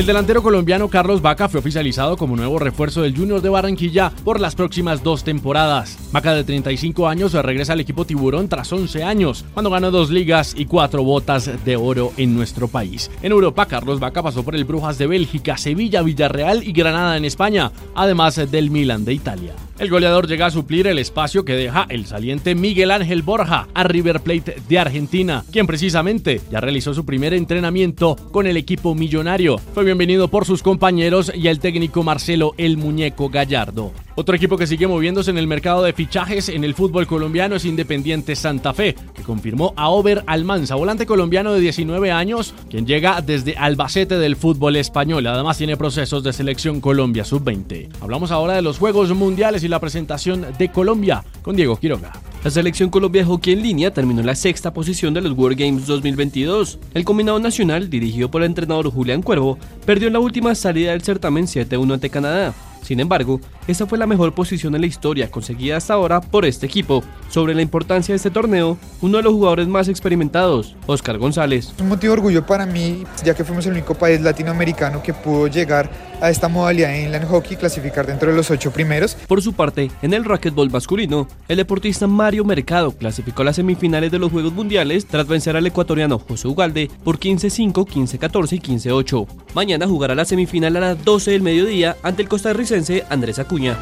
El delantero colombiano Carlos Vaca fue oficializado como nuevo refuerzo del Junior de Barranquilla por las próximas dos temporadas. Vaca de 35 años regresa al equipo Tiburón tras 11 años, cuando ganó dos ligas y cuatro botas de oro en nuestro país. En Europa, Carlos Vaca pasó por el Brujas de Bélgica, Sevilla, Villarreal y Granada en España, además del Milan de Italia. El goleador llega a suplir el espacio que deja el saliente Miguel Ángel Borja a River Plate de Argentina, quien precisamente ya realizó su primer entrenamiento con el equipo millonario. Fue bienvenido por sus compañeros y el técnico Marcelo El Muñeco Gallardo. Otro equipo que sigue moviéndose en el mercado de fichajes en el fútbol colombiano es Independiente Santa Fe, que confirmó a Over Almanza, volante colombiano de 19 años, quien llega desde Albacete del fútbol español. Además tiene procesos de selección Colombia sub-20. Hablamos ahora de los Juegos Mundiales y la presentación de Colombia con Diego Quiroga. La selección Colombia de hockey en línea terminó en la sexta posición de los World Games 2022. El combinado nacional, dirigido por el entrenador Julián Cuervo, perdió en la última salida del certamen 7-1 ante Canadá. Sin embargo, esta fue la mejor posición en la historia conseguida hasta ahora por este equipo. Sobre la importancia de este torneo, uno de los jugadores más experimentados, Oscar González. Un motivo de orgullo para mí, ya que fuimos el único país latinoamericano que pudo llegar a esta modalidad en inline hockey, clasificar dentro de los ocho primeros. Por su parte, en el racquetball masculino, el deportista Mario Mercado clasificó a las semifinales de los Juegos Mundiales tras vencer al ecuatoriano José Ugalde por 15-5, 15-14 y 15-8. Mañana jugará la semifinal a las 12 del mediodía ante el costarricense Andrés Acuña.